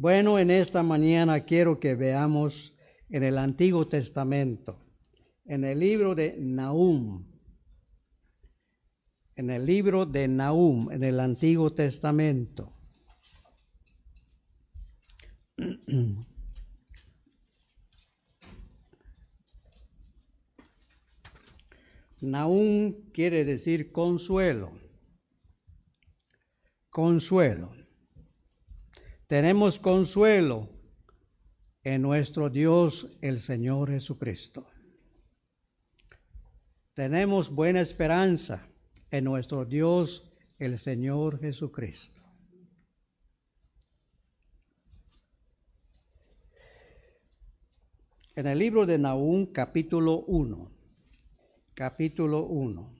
Bueno, en esta mañana quiero que veamos en el Antiguo Testamento, en el libro de Nahum, en el libro de Nahum, en el Antiguo Testamento. Nahum quiere decir consuelo. Consuelo. Tenemos consuelo en nuestro Dios el Señor Jesucristo. Tenemos buena esperanza en nuestro Dios el Señor Jesucristo. En el libro de Nahum capítulo 1, capítulo 1.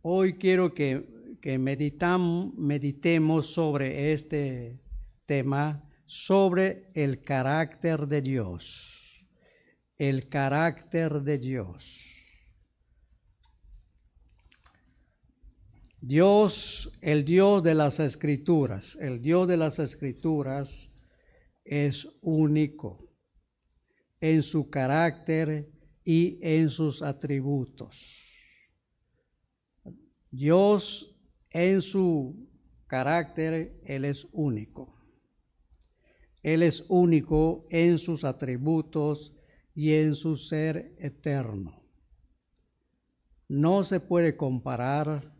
Hoy quiero que que meditemos sobre este tema, sobre el carácter de Dios. El carácter de Dios. Dios, el Dios de las escrituras, el Dios de las escrituras es único en su carácter y en sus atributos. Dios en su carácter, Él es único. Él es único en sus atributos y en su ser eterno. No se puede comparar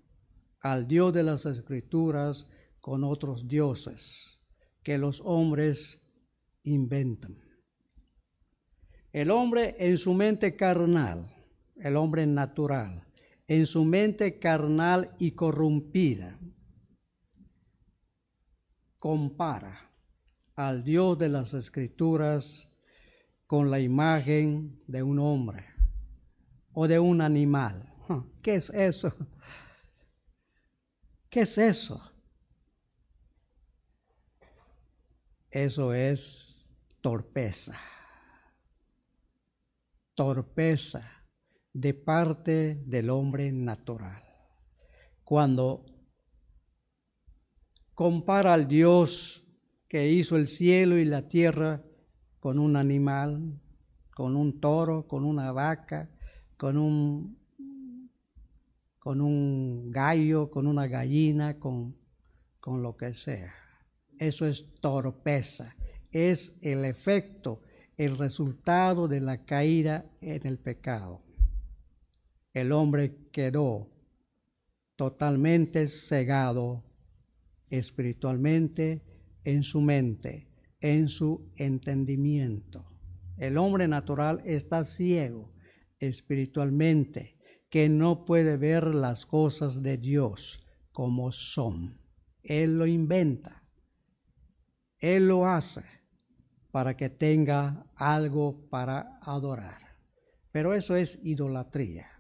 al Dios de las Escrituras con otros dioses que los hombres inventan. El hombre en su mente carnal, el hombre natural, en su mente carnal y corrompida, compara al Dios de las Escrituras con la imagen de un hombre o de un animal. ¿Qué es eso? ¿Qué es eso? Eso es torpeza. Torpeza de parte del hombre natural. Cuando compara al Dios que hizo el cielo y la tierra con un animal, con un toro, con una vaca, con un, con un gallo, con una gallina, con, con lo que sea. Eso es torpeza, es el efecto, el resultado de la caída en el pecado el hombre quedó totalmente cegado espiritualmente en su mente, en su entendimiento. El hombre natural está ciego espiritualmente, que no puede ver las cosas de Dios como son. Él lo inventa, Él lo hace para que tenga algo para adorar. Pero eso es idolatría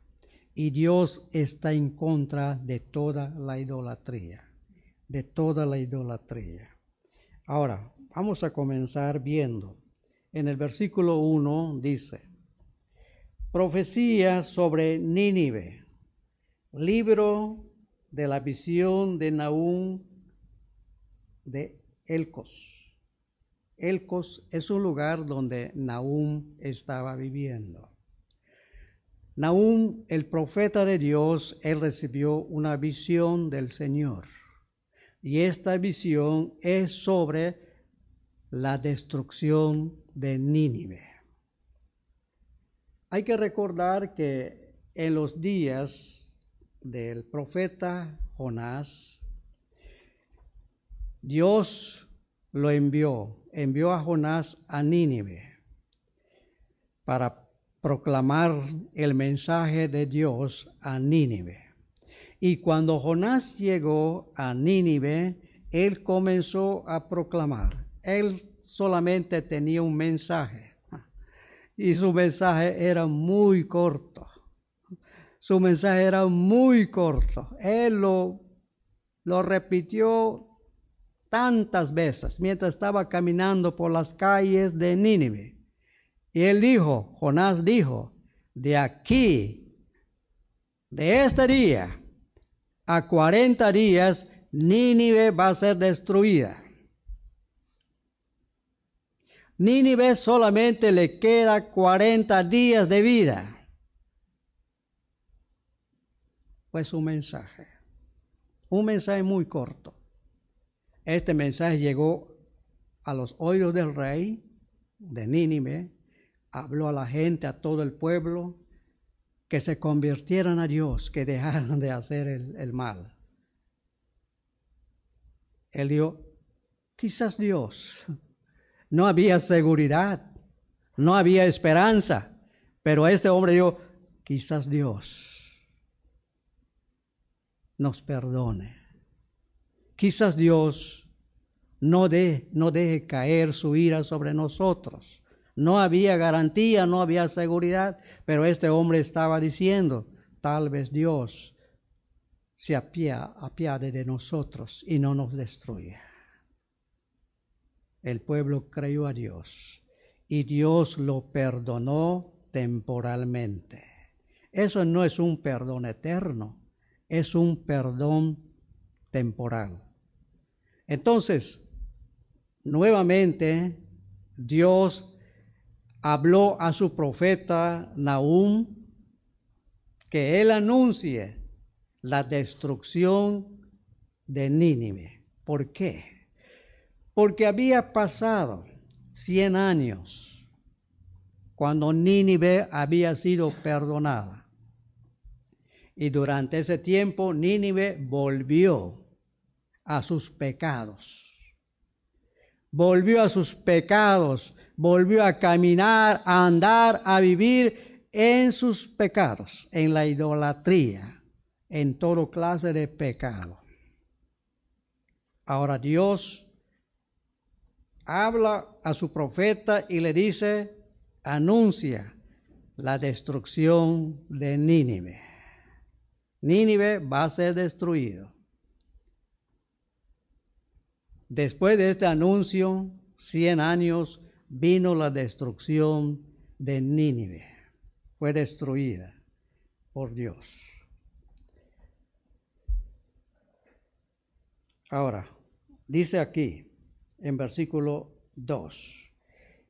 y Dios está en contra de toda la idolatría, de toda la idolatría. Ahora, vamos a comenzar viendo. En el versículo 1 dice, profecía sobre Nínive, libro de la visión de Nahum de Elcos. Elcos es un lugar donde Nahum estaba viviendo. Nahum, el profeta de Dios, él recibió una visión del Señor. Y esta visión es sobre la destrucción de Nínive. Hay que recordar que en los días del profeta Jonás, Dios lo envió, envió a Jonás a Nínive para proclamar el mensaje de Dios a Nínive. Y cuando Jonás llegó a Nínive, él comenzó a proclamar. Él solamente tenía un mensaje y su mensaje era muy corto. Su mensaje era muy corto. Él lo, lo repitió tantas veces mientras estaba caminando por las calles de Nínive. Y él dijo, Jonás dijo, de aquí, de este día a 40 días, Nínive va a ser destruida. Nínive solamente le queda 40 días de vida. Pues un mensaje, un mensaje muy corto. Este mensaje llegó a los oídos del rey de Nínive, habló a la gente, a todo el pueblo, que se convirtieran a Dios, que dejaran de hacer el, el mal. Él dijo, quizás Dios no había seguridad, no había esperanza. Pero este hombre dijo, quizás Dios nos perdone. Quizás Dios no, de, no deje caer su ira sobre nosotros. No había garantía, no había seguridad, pero este hombre estaba diciendo, tal vez Dios se apiade de nosotros y no nos destruya el pueblo creyó a Dios y Dios lo perdonó temporalmente. Eso no es un perdón eterno, es un perdón temporal. Entonces, nuevamente, Dios habló a su profeta Nahum que él anuncie la destrucción de Nínive. ¿Por qué? porque había pasado cien años cuando Nínive había sido perdonada. Y durante ese tiempo Nínive volvió a sus pecados. Volvió a sus pecados, volvió a caminar, a andar, a vivir en sus pecados, en la idolatría, en toda clase de pecado. Ahora Dios habla a su profeta y le dice, anuncia la destrucción de Nínive. Nínive va a ser destruido. Después de este anuncio, cien años, vino la destrucción de Nínive. Fue destruida por Dios. Ahora, dice aquí, en versículo 2.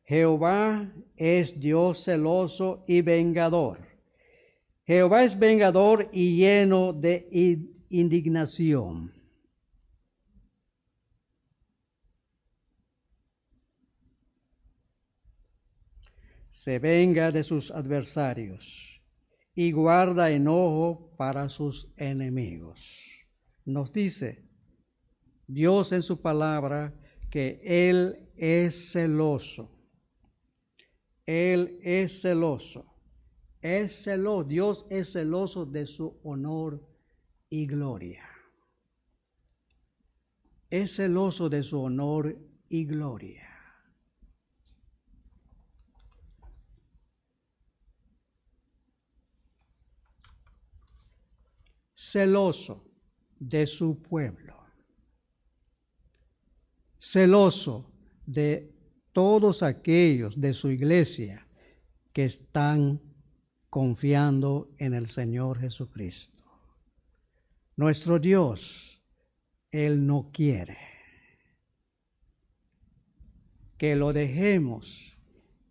Jehová es Dios celoso y vengador. Jehová es vengador y lleno de indignación. Se venga de sus adversarios y guarda enojo para sus enemigos. Nos dice Dios en su palabra que Él es celoso. Él es celoso. Es celoso. Dios es celoso de su honor y gloria. Es celoso de su honor y gloria. Celoso de su pueblo celoso de todos aquellos de su iglesia que están confiando en el Señor Jesucristo. Nuestro Dios, Él no quiere que lo dejemos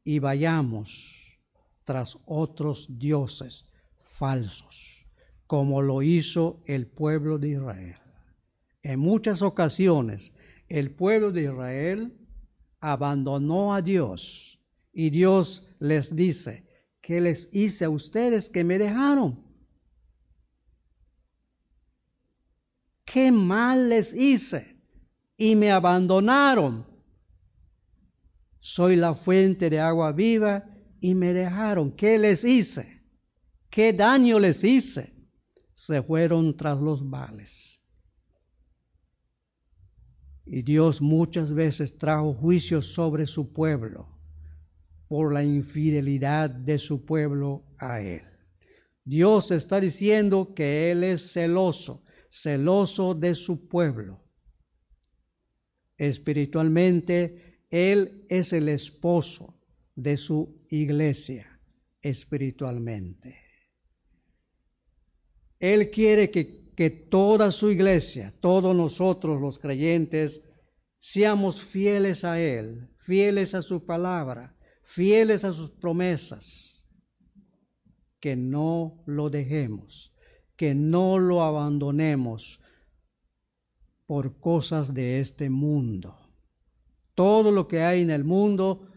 y vayamos tras otros dioses falsos, como lo hizo el pueblo de Israel. En muchas ocasiones el pueblo de Israel abandonó a Dios y Dios les dice, ¿qué les hice a ustedes que me dejaron? ¿Qué mal les hice? Y me abandonaron. Soy la fuente de agua viva y me dejaron. ¿Qué les hice? ¿Qué daño les hice? Se fueron tras los vales. Y Dios muchas veces trajo juicios sobre su pueblo por la infidelidad de su pueblo a Él. Dios está diciendo que Él es celoso, celoso de su pueblo. Espiritualmente, Él es el esposo de su iglesia, espiritualmente. Él quiere que que toda su iglesia, todos nosotros los creyentes, seamos fieles a Él, fieles a su palabra, fieles a sus promesas, que no lo dejemos, que no lo abandonemos por cosas de este mundo. Todo lo que hay en el mundo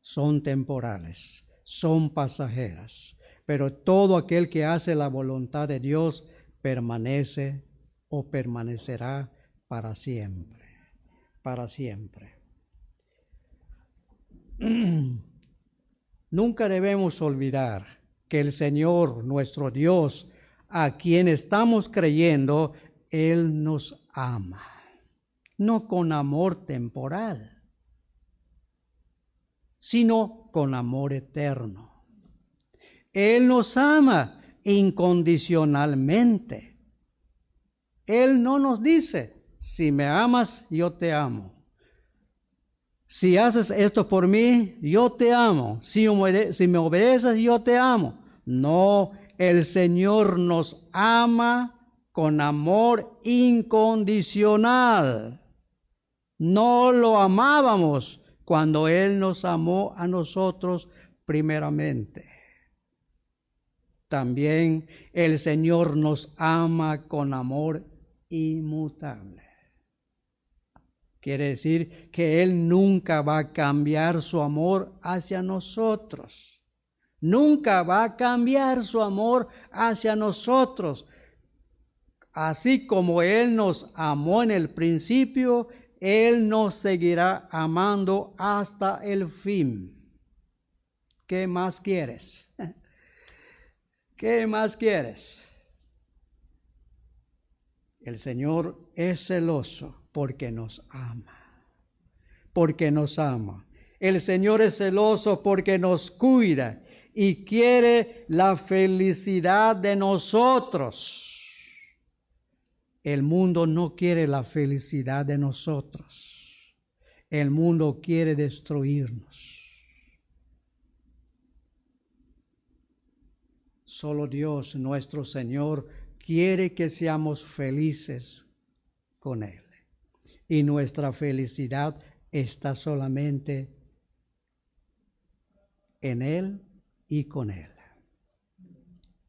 son temporales, son pasajeras, pero todo aquel que hace la voluntad de Dios permanece o permanecerá para siempre, para siempre. Nunca debemos olvidar que el Señor, nuestro Dios, a quien estamos creyendo, Él nos ama, no con amor temporal sino con amor eterno. Él nos ama incondicionalmente. Él no nos dice, si me amas, yo te amo. Si haces esto por mí, yo te amo. Si, me obedeces, yo te amo. No, el Señor nos ama con amor incondicional. No lo amábamos cuando Él nos amó a nosotros primeramente. También el Señor nos ama con amor inmutable. Quiere decir que Él nunca va a cambiar su amor hacia nosotros. Nunca va a cambiar su amor hacia nosotros. Así como Él nos amó en el principio, él nos seguirá amando hasta el fin. ¿Qué más quieres? ¿Qué más quieres? El Señor es celoso porque nos ama. Porque nos ama. El Señor es celoso porque nos cuida y quiere la felicidad de nosotros. El mundo no quiere la felicidad de nosotros. El mundo quiere destruirnos. Solo Dios, nuestro Señor, quiere que seamos felices con Él. Y nuestra felicidad está solamente en Él y con Él.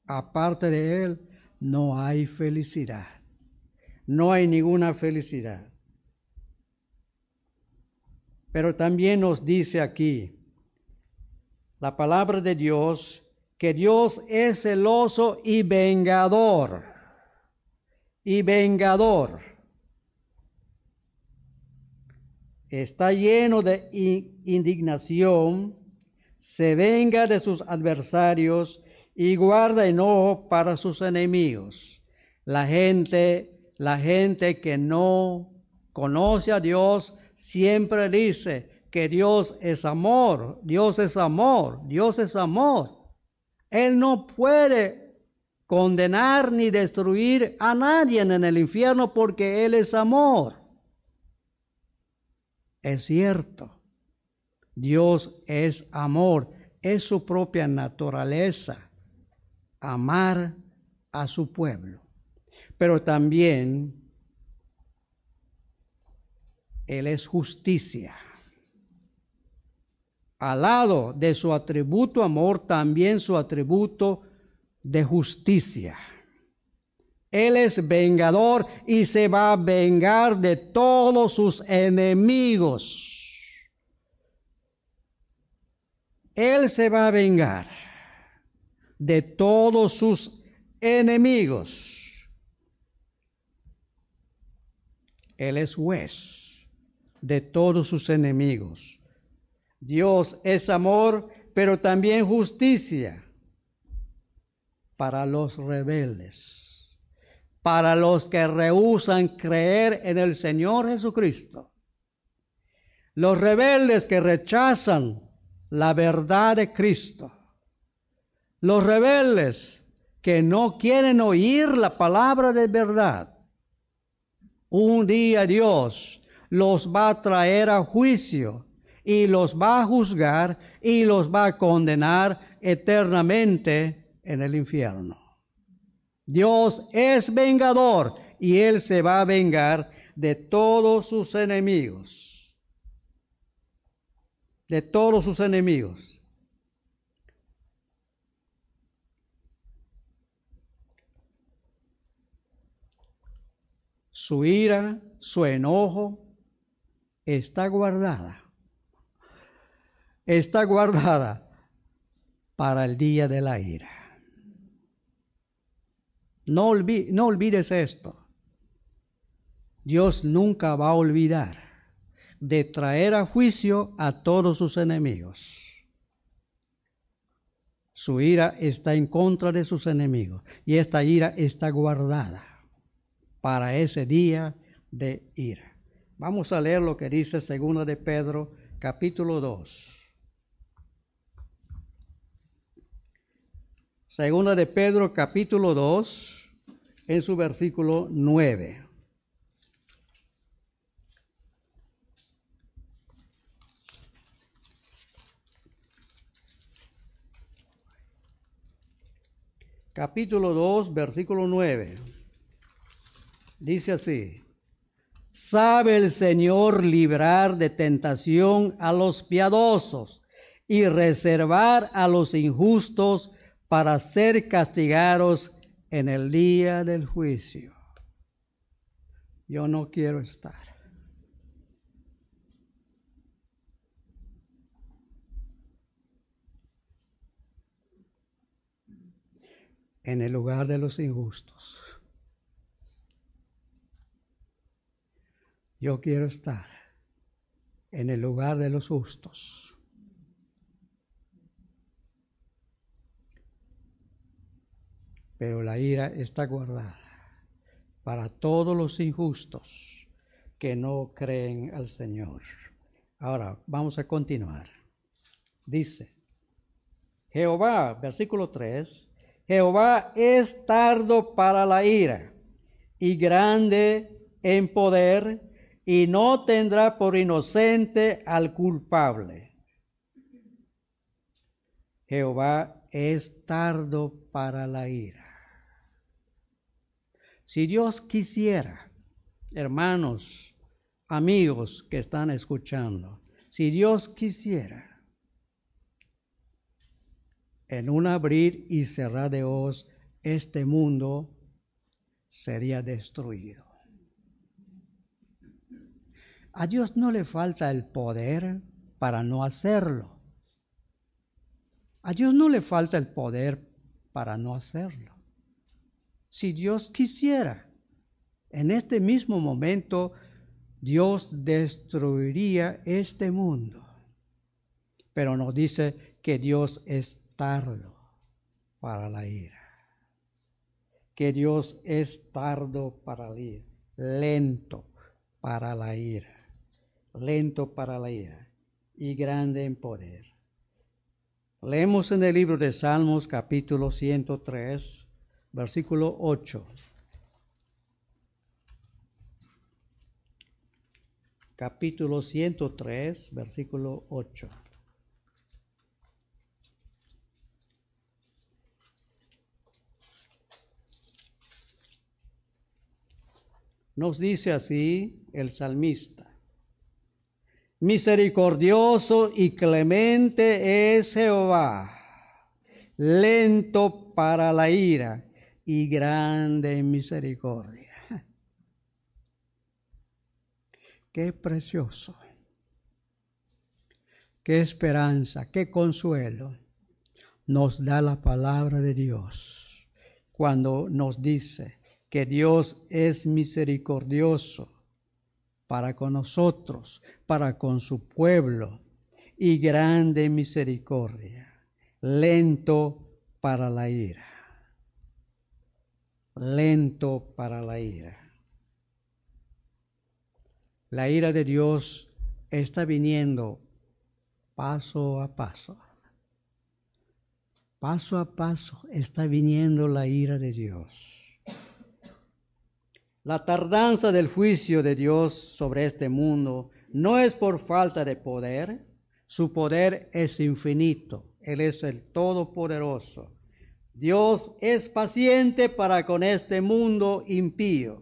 Aparte de Él, no hay felicidad no hay ninguna felicidad. Pero también nos dice aquí la palabra de Dios que Dios es celoso y vengador. Y vengador. Está lleno de indignación, se venga de sus adversarios y guarda enojo para sus enemigos. La gente la gente que no conoce a Dios siempre dice que Dios es amor, Dios es amor, Dios es amor. Él no puede condenar ni destruir a nadie en el infierno porque Él es amor. Es cierto, Dios es amor, es su propia naturaleza, amar a su pueblo pero también Él es justicia. Al lado de su atributo amor, también su atributo de justicia. Él es vengador y se va a vengar de todos sus enemigos. Él se va a vengar de todos sus enemigos. Él es juez de todos sus enemigos. Dios es amor, pero también justicia para los rebeldes, para los que rehusan creer en el Señor Jesucristo. Los rebeldes que rechazan la verdad de Cristo. Los rebeldes que no quieren oír la palabra de verdad un día Dios los va a traer a juicio y los va a juzgar y los va a condenar eternamente en el infierno. Dios es vengador y Él se va a vengar de todos sus enemigos. De todos sus enemigos. Su ira, su enojo está guardada. Está guardada para el día de la ira. No, no olvides esto. Dios nunca va a olvidar de traer a juicio a todos sus enemigos. Su ira está en contra de sus enemigos y esta ira está guardada para ese día de ira. Vamos a leer lo que dice Segunda de Pedro, capítulo 2. Segunda de Pedro, capítulo 2, en su versículo 9. Capítulo 2, versículo 9. Dice así, sabe el Señor librar de tentación a los piadosos y reservar a los injustos para ser castigados en el día del juicio. Yo no quiero estar. en el lugar de los injustos. Yo quiero estar en el lugar de los justos. Pero la ira está guardada para todos los injustos que no creen al Señor. Ahora vamos a continuar. Dice, Jehová, versículo 3, Jehová es tardo para la ira y grande en poder y no tendrá por inocente al culpable. Jehová es tardo para la ira. Si Dios quisiera, hermanos, amigos que están escuchando, si Dios quisiera, en un abrir y cerrar de ojos, este mundo sería destruido. A Dios no le falta el poder para no hacerlo. A Dios no le falta el poder para no hacerlo. Si Dios quisiera, en este mismo momento, Dios destruiría este mundo. Pero nos dice que Dios es tardo para la ira. Que Dios es tardo para la ira, lento para la ira lento para la ira y grande en poder. Leemos en el libro de Salmos capítulo 103, versículo 8. Capítulo 103, versículo 8. Nos dice así el salmista. Misericordioso y clemente es Jehová, lento para la ira y grande en misericordia. Qué precioso, qué esperanza, qué consuelo nos da la palabra de Dios cuando nos dice que Dios es misericordioso para con nosotros, para con su pueblo, y grande misericordia, lento para la ira, lento para la ira. La ira de Dios está viniendo paso a paso. Paso a paso está viniendo la ira de Dios. La tardanza del juicio de Dios sobre este mundo no es por falta de poder, su poder es infinito, Él es el Todopoderoso. Dios es paciente para con este mundo impío,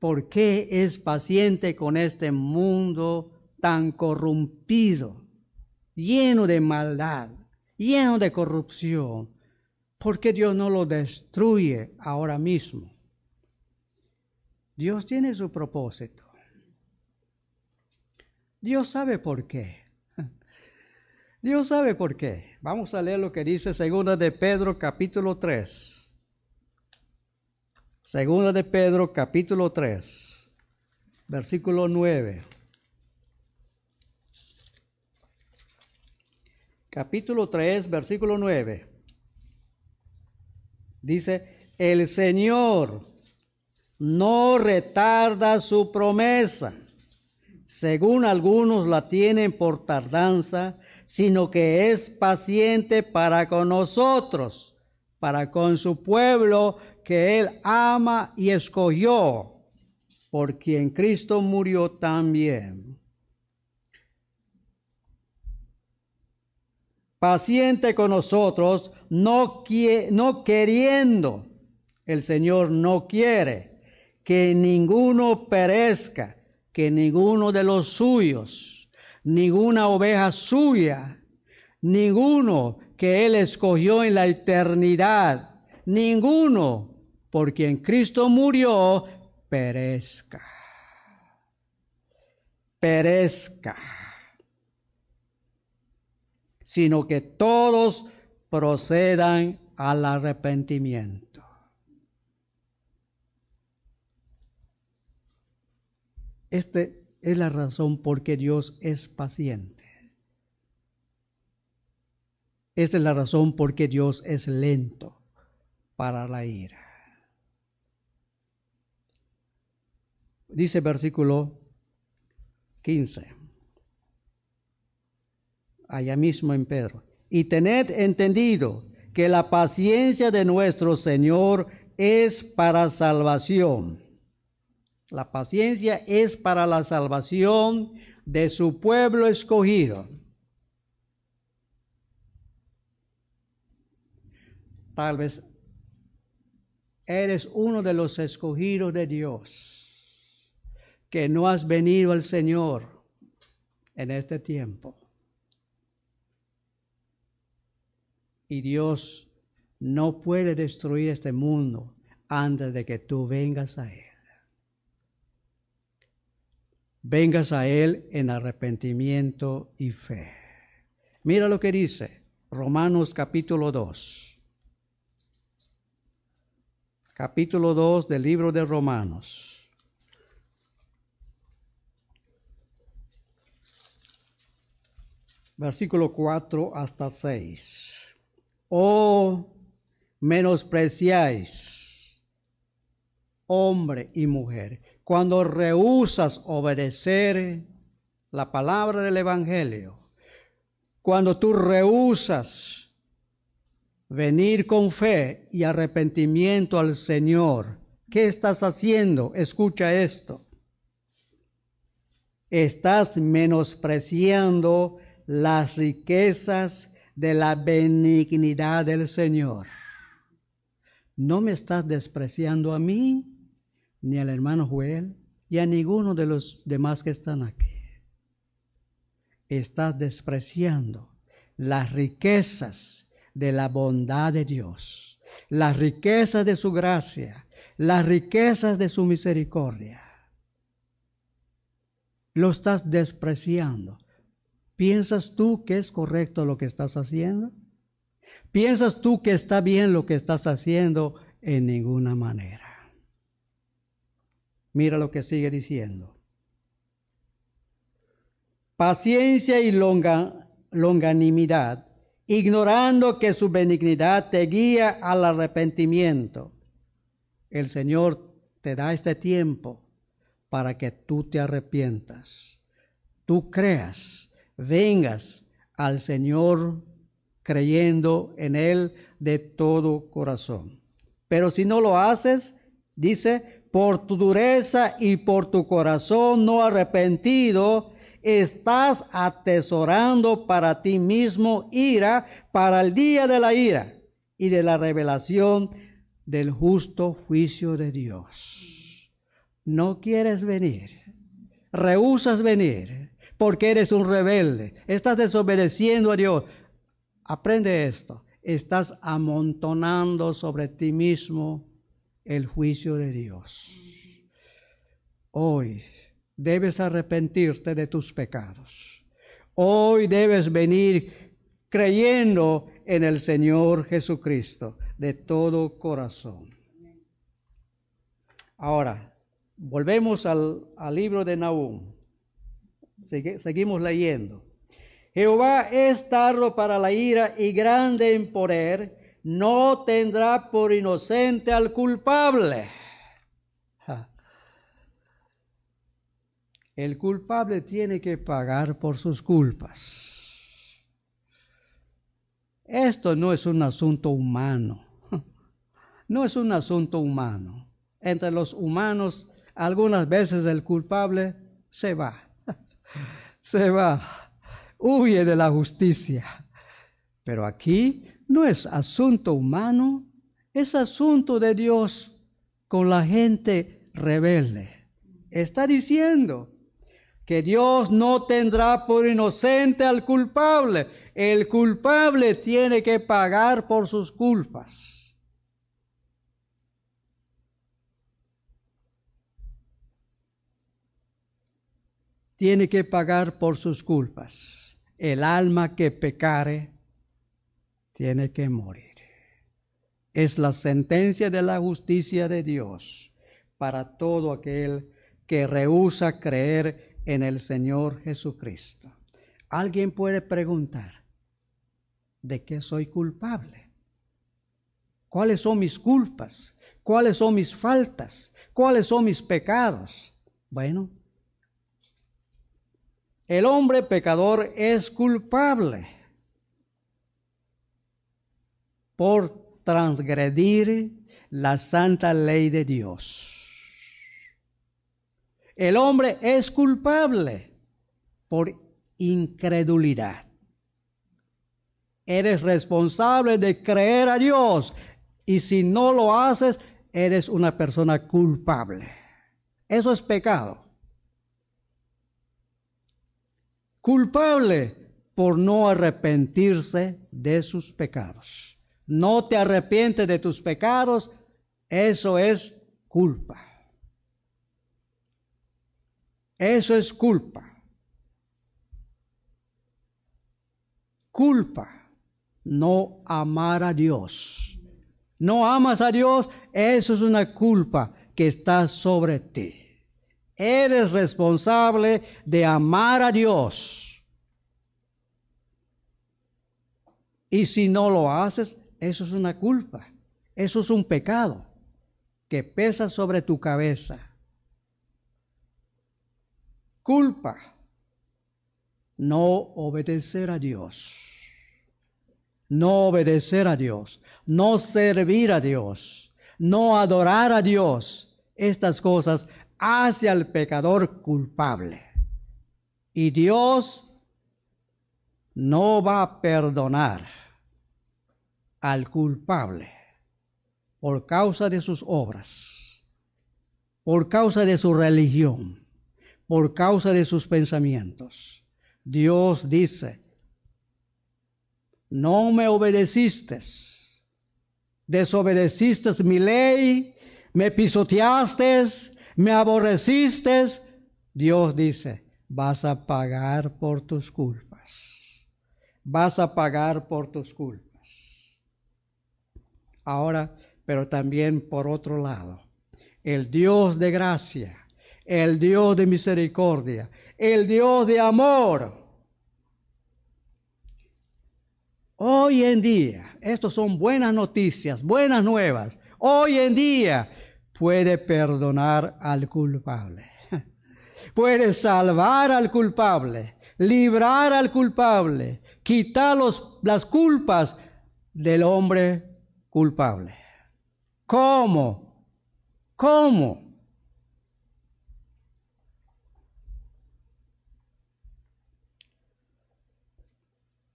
¿Por qué es paciente con este mundo tan corrompido, lleno de maldad, lleno de corrupción? ¿Por qué Dios no lo destruye ahora mismo? Dios tiene su propósito. Dios sabe por qué. Dios sabe por qué. Vamos a leer lo que dice Segunda de Pedro capítulo 3. Segunda de Pedro capítulo 3, versículo 9. Capítulo 3, versículo 9. Dice, el Señor no retarda su promesa, según algunos la tienen por tardanza, sino que es paciente para con nosotros, para con su pueblo que Él ama y escogió, por quien Cristo murió también. Paciente con nosotros, no, no queriendo, el Señor no quiere que ninguno perezca, que ninguno de los suyos, ninguna oveja suya, ninguno que Él escogió en la eternidad, ninguno por quien Cristo murió, perezca. Perezca. Sino que todos procedan al arrepentimiento. Esta es la razón por que Dios es paciente. Esta es la razón por que Dios es lento para la ira. Dice versículo 15, allá mismo en Pedro, y tened entendido que la paciencia de nuestro Señor es para salvación. La paciencia es para la salvación de su pueblo escogido. Tal vez eres uno de los escogidos de Dios que no has venido al Señor en este tiempo. Y Dios no puede destruir este mundo antes de que tú vengas a Él. Vengas a Él en arrepentimiento y fe. Mira lo que dice Romanos capítulo 2. Capítulo 2 del libro de Romanos. versículo 4 hasta 6. Oh, menospreciáis, hombre y mujer, cuando rehusas obedecer la palabra del Evangelio, cuando tú rehusas venir con fe y arrepentimiento al Señor, ¿qué estás haciendo? Escucha esto. Estás menospreciando las riquezas de la benignidad del Señor. No me estás despreciando a mí, ni al hermano Joel, y a ninguno de los demás que están aquí. Estás despreciando las riquezas de la bondad de Dios, las riquezas de su gracia, las riquezas de su misericordia. Lo estás despreciando ¿Piensas tú que es correcto lo que estás haciendo? ¿Piensas tú que está bien lo que estás haciendo? En ninguna manera. Mira lo que sigue diciendo. Paciencia y longanimidad, ignorando que su benignidad te guía al arrepentimiento. El Señor te da este tiempo para que tú te arrepientas, tú creas vengas al Señor creyendo en Él de todo corazón. Pero si no lo haces, dice, por tu dureza y por tu corazón no arrepentido, estás atesorando para ti mismo ira para el día de la ira y de la revelación del justo juicio de Dios. no quieres venir, rehusas venir, porque eres un rebelde, estás desobedeciendo a Dios, aprende esto, estás amontonando sobre ti mismo el juicio de Dios. Hoy debes arrepentirte de tus pecados. Hoy debes venir creyendo en el Señor Jesucristo de todo corazón. Ahora, volvemos al, libro de Nahum. seguimos leyendo. Jehová es tardo para la ira y grande en poder, no tendrá por inocente al culpable. El culpable tiene que pagar por sus culpas. Esto no es un asunto humano. No es un asunto humano. Entre los humanos, algunas veces el culpable se va. Se va. Huye de la justicia. Pero aquí no es asunto humano, es asunto de Dios con la gente rebelde. Está diciendo, que Dios no tendrá por inocente al culpable. El culpable tiene que pagar por sus culpas. Tiene que pagar por sus culpas. El alma que pecare tiene que morir. Es la sentencia de la justicia de Dios para todo aquel que rehúsa creer en el Señor Jesucristo. Alguien puede preguntar, ¿de qué soy culpable? ¿Cuáles son mis culpas? ¿Cuáles son mis faltas? ¿Cuáles son mis pecados? Bueno, el hombre pecador es culpable por transgredir la santa ley de Dios. El hombre es culpable por incredulidad. Eres responsable de creer a Dios y si no lo haces, eres una persona culpable. Eso es pecado. Culpable por no arrepentirse de sus pecados. No te arrepientes de tus pecados, eso es culpa. Eso es culpa. Culpa, no amar a Dios. No amas a Dios, eso es una culpa que está sobre ti. Eres responsable de amar a Dios. Y si no lo haces, eso es una culpa. Eso es un pecado que pesa sobre tu cabeza culpa no obedecer a Dios, no obedecer a Dios, no servir a Dios, no adorar a Dios. Estas cosas hace al pecador culpable. Y Dios no va a perdonar al culpable por causa de sus obras, por causa de su religión por causa de sus pensamientos. Dios dice, no me obedeciste, desobedeciste mi ley, me pisoteaste, me aborreciste. Dios dice, vas a pagar por tus culpas. Vas a pagar por tus culpas. Ahora, pero también por otro lado, el Dios de gracia el Dios de misericordia, el Dios de amor. Hoy en día, estos son buenas noticias, buenas nuevas. Hoy en día puede perdonar al culpable. Puede salvar al culpable, librar al culpable, quitar las culpas del hombre culpable. ¿Cómo? ¿Cómo?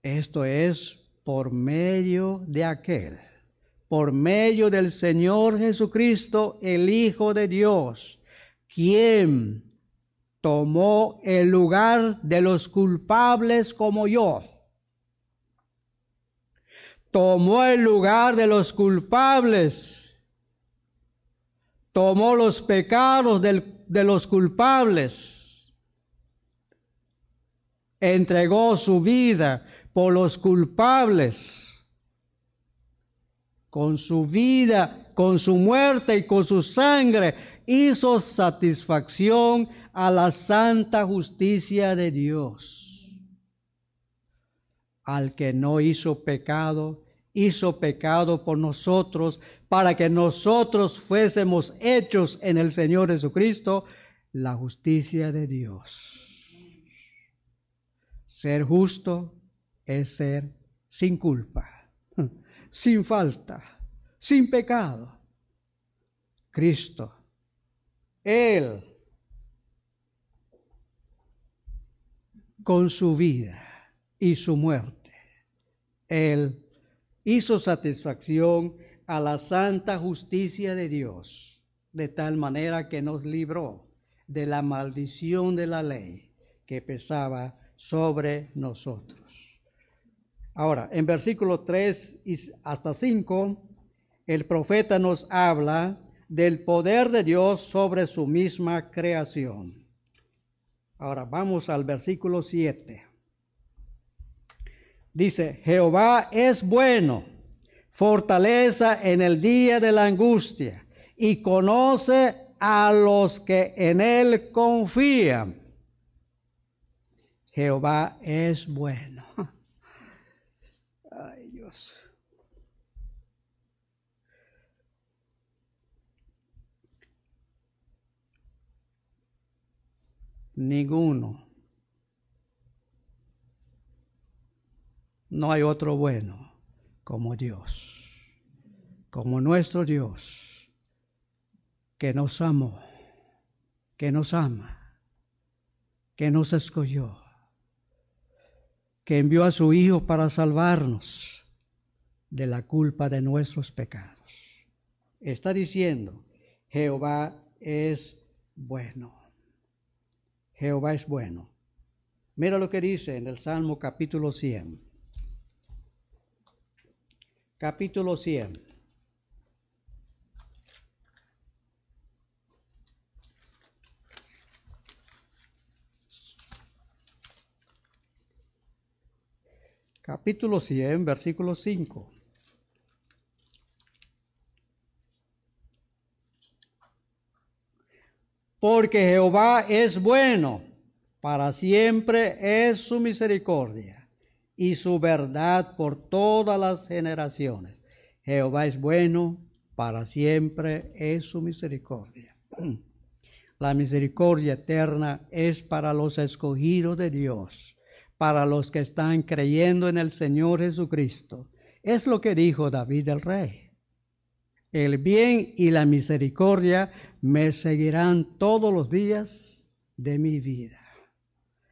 Esto es por medio de aquel, por medio del Señor Jesucristo, el Hijo de Dios, quien tomó el lugar de los culpables como yo. Tomó el lugar de los culpables. Tomó los pecados de los culpables. Entregó su vida por los culpables. Con su vida, con su muerte y con su sangre, hizo satisfacción a la santa justicia de Dios. Al que no hizo pecado, hizo pecado por nosotros, para que nosotros fuésemos hechos en el Señor Jesucristo la justicia de Dios. Ser justo es ser sin culpa, sin falta, sin pecado. Cristo, Él con su vida y su muerte. Él hizo satisfacción a la santa justicia de Dios, de tal manera que nos libró de la maldición de la ley que pesaba sobre nosotros. Ahora, en versículo 3 y hasta 5, el profeta nos habla del poder de Dios sobre su misma creación. Ahora vamos al versículo 7. Dice, Jehová es bueno, fortaleza en el día de la angustia y conoce a los que en él confían. Jehová es bueno. Ay Dios. ninguno. No hay otro bueno como Dios, como nuestro Dios, que nos amó, que nos ama, que nos escogió, que envió a su Hijo para salvarnos de la culpa de nuestros pecados. Está diciendo, Jehová es bueno. Jehová es bueno. Mira lo que dice en el Salmo capítulo 100. Capítulo 100. Capítulo 100, versículo 5. porque Jehová es bueno, para siempre es su misericordia y su verdad por todas las generaciones. Jehová es bueno, para siempre es su misericordia. La misericordia eterna es para los escogidos de Dios, para los que están creyendo en el Señor Jesucristo. Es lo que dijo David el rey. El bien y la misericordia me seguirán todos los días de mi vida.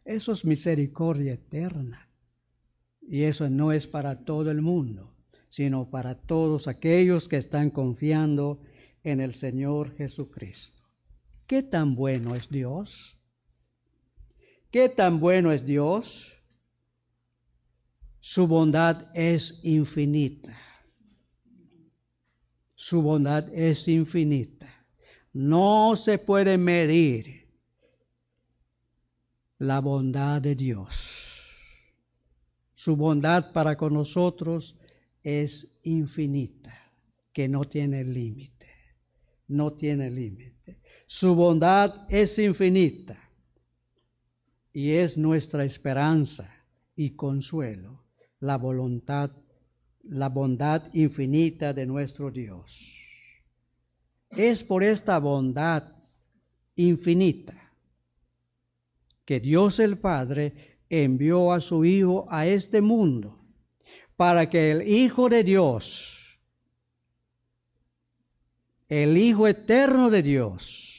Eso es misericordia eterna. Y eso no es para todo el mundo, sino para todos aquellos que están confiando en el Señor Jesucristo. ¿Qué tan bueno es Dios? ¿Qué tan bueno es Dios? Su bondad es infinita. Su bondad es infinita. No se puede medir la bondad de Dios. Su bondad para con nosotros es infinita, que no tiene límite, no tiene límite. Su bondad es infinita y es nuestra esperanza y consuelo, la voluntad, la bondad infinita de nuestro Dios. Es por esta bondad infinita que Dios el Padre envió a su Hijo a este mundo para que el Hijo de Dios, el Hijo eterno de Dios,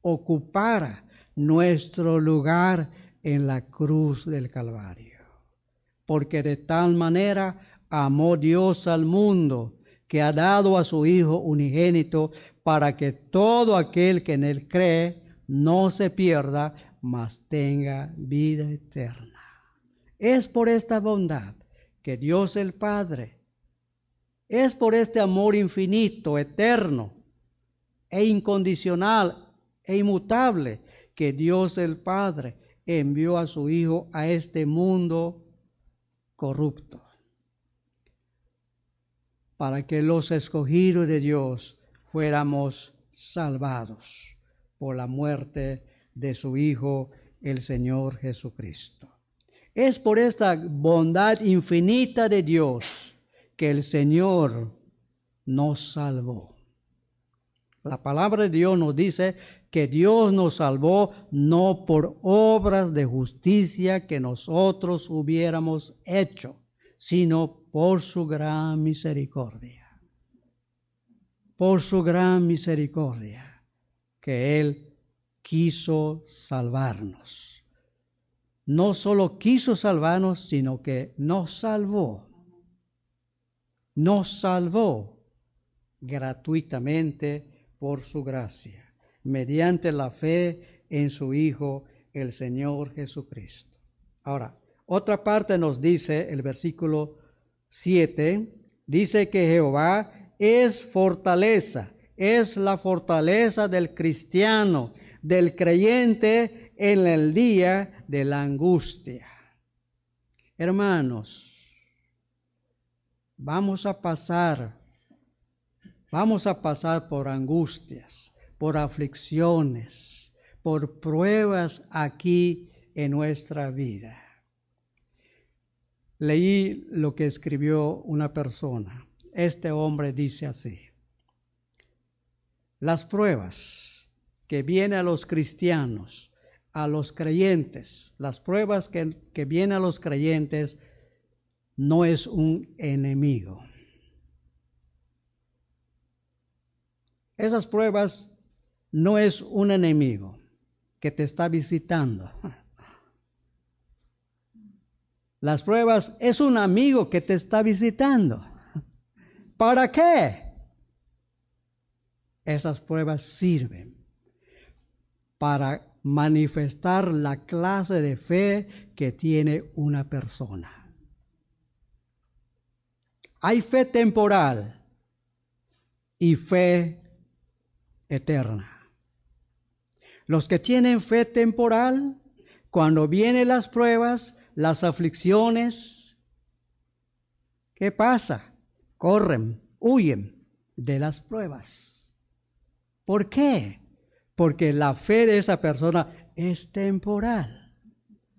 ocupara nuestro lugar en la cruz del Calvario. Porque de tal manera amó Dios al mundo que ha dado a su Hijo unigénito para que todo aquel que en él cree no se pierda, mas tenga vida eterna. Es por esta bondad que Dios el Padre, es por este amor infinito, eterno e incondicional e inmutable que Dios el Padre envió a su Hijo a este mundo corrupto, para que los escogidos de Dios fuéramos salvados por la muerte de su Hijo, el Señor Jesucristo. Es por esta bondad infinita de Dios que el Señor nos salvó. La palabra de Dios nos dice que Dios nos salvó no por obras de justicia que nosotros hubiéramos hecho, sino por su gran misericordia. Por su gran misericordia, que Él quiso salvarnos. No solo quiso salvarnos, sino que nos salvó. Nos salvó gratuitamente por su gracia mediante la fe en su Hijo, el Señor Jesucristo. Ahora, otra parte nos dice el versículo 7, dice que Jehová es fortaleza, es la fortaleza del cristiano, del creyente en el día de la angustia. Hermanos, vamos a pasar, vamos a pasar por angustias por aflicciones, por pruebas aquí en nuestra vida. Leí lo que escribió una persona. Este hombre dice así, las pruebas que vienen a los cristianos, a los creyentes, las pruebas que, que vienen a los creyentes, no es un enemigo. Esas pruebas no es un enemigo que te está visitando. Las pruebas es un amigo que te está visitando. ¿Para qué? Esas pruebas sirven para manifestar la clase de fe que tiene una persona. Hay fe temporal y fe eterna. Los que tienen fe temporal, cuando vienen las pruebas, las aflicciones, ¿qué pasa? Corren, huyen de las pruebas. ¿Por qué? Porque la fe de esa persona es temporal.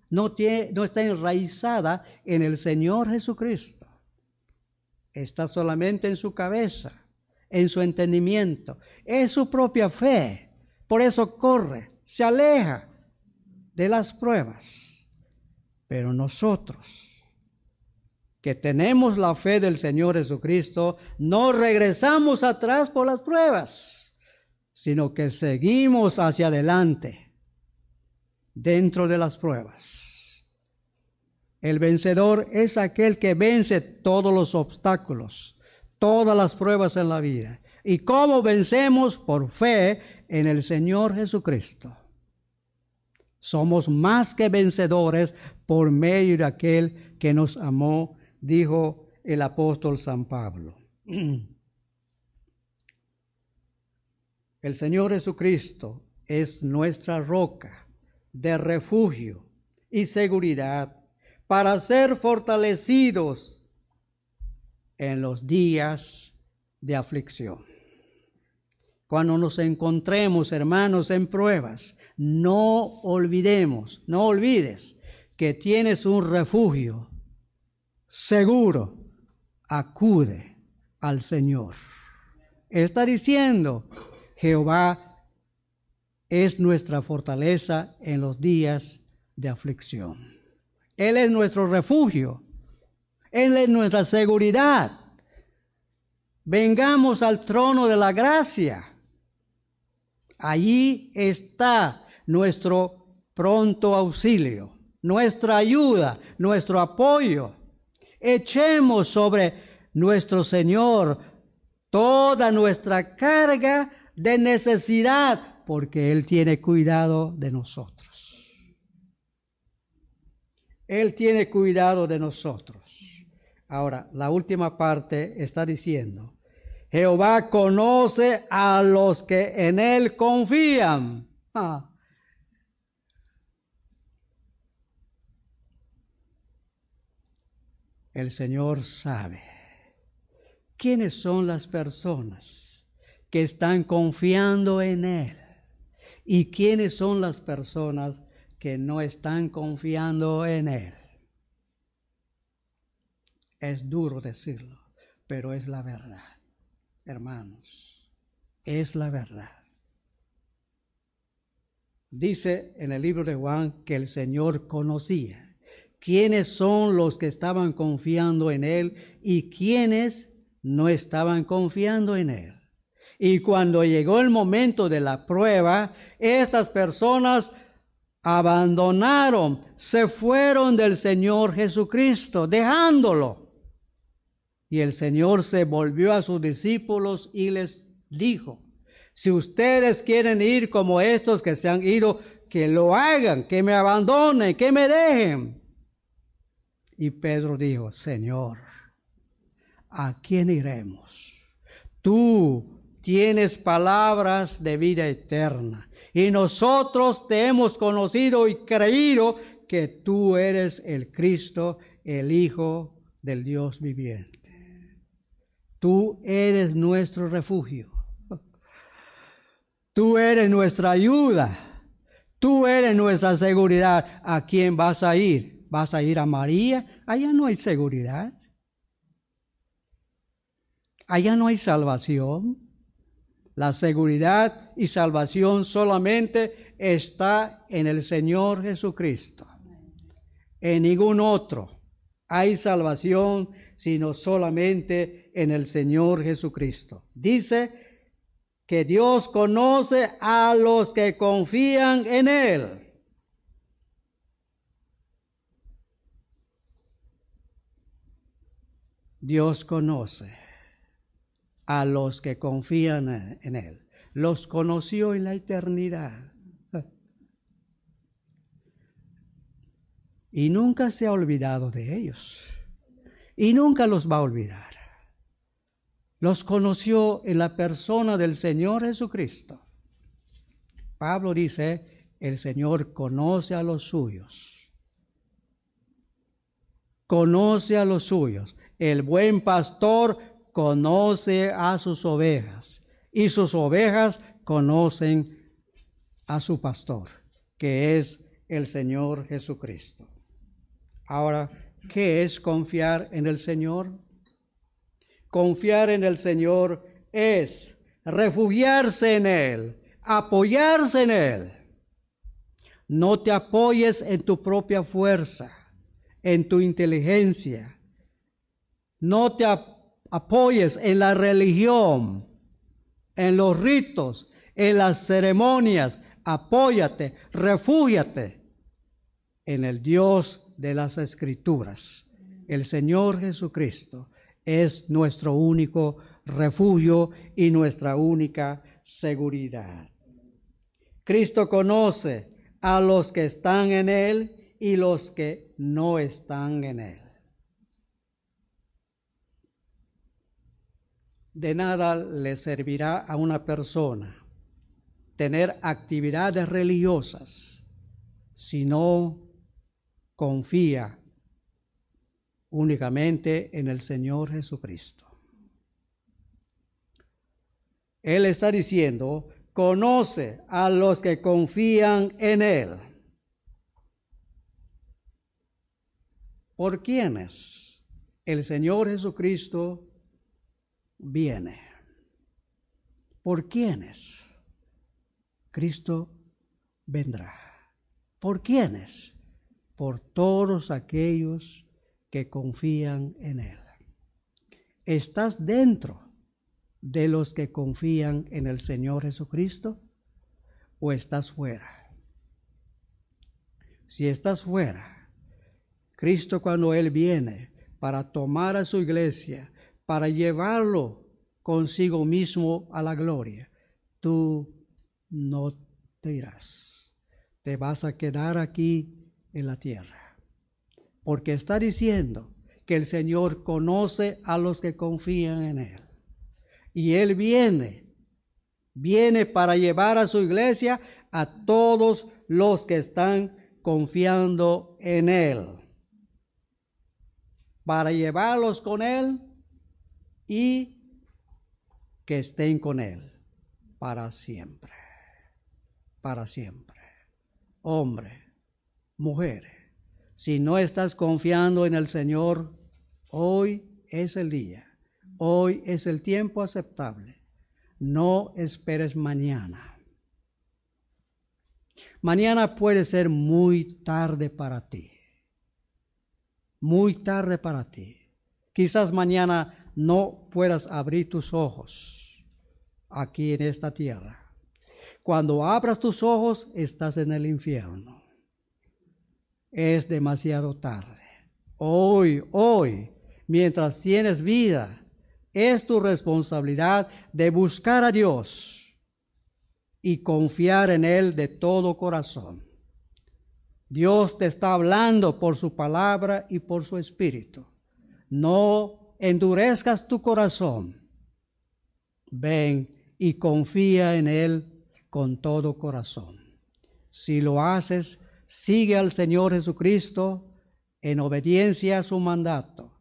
No, tiene, no está enraizada en el Señor Jesucristo. Está solamente en su cabeza, en su entendimiento. Es su propia fe por eso corre, se aleja de las pruebas. Pero nosotros, que tenemos la fe del Señor Jesucristo, no regresamos atrás por las pruebas, sino que seguimos hacia adelante dentro de las pruebas. El vencedor es aquel que vence todos los obstáculos, todas las pruebas en la vida. ¿Y cómo vencemos? Por fe en el Señor Jesucristo. Somos más que vencedores por medio de aquel que nos amó, dijo el apóstol San Pablo. El Señor Jesucristo es nuestra roca de refugio y seguridad para ser fortalecidos en los días de aflicción. Cuando nos encontremos, hermanos, en pruebas, no olvidemos, no olvides que tienes un refugio seguro. Acude al Señor. Está diciendo, Jehová es nuestra fortaleza en los días de aflicción. Él es nuestro refugio. Él es nuestra seguridad. Vengamos al trono de la gracia Allí está nuestro pronto auxilio, nuestra ayuda, nuestro apoyo. Echemos sobre nuestro Señor toda nuestra carga de necesidad, porque Él tiene cuidado de nosotros. Él tiene cuidado de nosotros. Ahora, la última parte está diciendo, Jehová conoce a los que en Él confían. Ah. El Señor sabe quiénes son las personas que están confiando en Él y quiénes son las personas que no están confiando en Él. Es duro decirlo, pero es la verdad hermanos, es la verdad. Dice en el libro de Juan que el Señor conocía quiénes son los que estaban confiando en Él y quiénes no estaban confiando en Él. Y cuando llegó el momento de la prueba, estas personas abandonaron, se fueron del Señor Jesucristo, dejándolo. Y el Señor se volvió a sus discípulos y les dijo, si ustedes quieren ir como estos que se han ido, que lo hagan, que me abandonen, que me dejen. Y Pedro dijo, Señor, ¿a quién iremos? Tú tienes palabras de vida eterna y nosotros te hemos conocido y creído que tú eres el Cristo, el Hijo del Dios viviente. Tú eres nuestro refugio. Tú eres nuestra ayuda. Tú eres nuestra seguridad. ¿A quién vas a ir? ¿Vas a ir a María? Allá no hay seguridad. Allá no hay salvación. La seguridad y salvación solamente está en el Señor Jesucristo. En ningún otro hay salvación sino solamente en el Señor Jesucristo. Dice que Dios conoce a los que confían en Él. Dios conoce a los que confían en Él. Los conoció en la eternidad. Y nunca se ha olvidado de ellos y nunca los va a olvidar. Los conoció en la persona del Señor Jesucristo. Pablo dice, el Señor conoce a los suyos. Conoce a los suyos. El buen pastor conoce a sus ovejas y sus ovejas conocen a su pastor, que es el Señor Jesucristo. Ahora, ¿Qué es confiar en el Señor? Confiar en el Señor es refugiarse en Él, apoyarse en Él. No te apoyes en tu propia fuerza, en tu inteligencia. No te apoyes en la religión, en los ritos, en las ceremonias. Apóyate, refúgiate en el Dios de las Escrituras. El Señor Jesucristo es nuestro único refugio y nuestra única seguridad. Cristo conoce a los que están en Él y los que no están en Él. De nada le servirá a una persona tener actividades religiosas si no confía únicamente en el Señor Jesucristo. Él está diciendo, conoce a los que confían en Él. ¿Por quiénes el Señor Jesucristo viene? ¿Por quiénes Cristo vendrá? ¿Por quiénes? por todos aquellos que confían en Él. ¿Estás dentro de los que confían en el Señor Jesucristo o estás fuera? Si estás fuera, Cristo cuando Él viene para tomar a su iglesia, para llevarlo consigo mismo a la gloria, tú no te irás. Te vas a quedar aquí en la tierra. Porque está diciendo que el Señor conoce a los que confían en Él. Y Él viene, viene para llevar a su iglesia a todos los que están confiando en Él. Para llevarlos con Él y que estén con Él para siempre. Para siempre. Hombre, mujer, si no estás confiando en el Señor, hoy es el día. Hoy es el tiempo aceptable. No esperes mañana. Mañana puede ser muy tarde para ti. Muy tarde para ti. Quizás mañana no puedas abrir tus ojos aquí en esta tierra. Cuando abras tus ojos, estás en el infierno. Es demasiado tarde. Hoy, hoy, mientras tienes vida, es tu responsabilidad de buscar a Dios y confiar en Él de todo corazón. Dios te está hablando por su palabra y por su espíritu. No endurezcas tu corazón. Ven y confía en Él con todo corazón. Si lo haces, sigue al Señor Jesucristo en obediencia a su mandato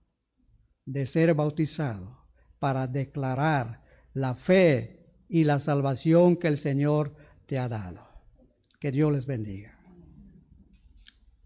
de ser bautizado para declarar la fe y la salvación que el Señor te ha dado. Que Dios les bendiga.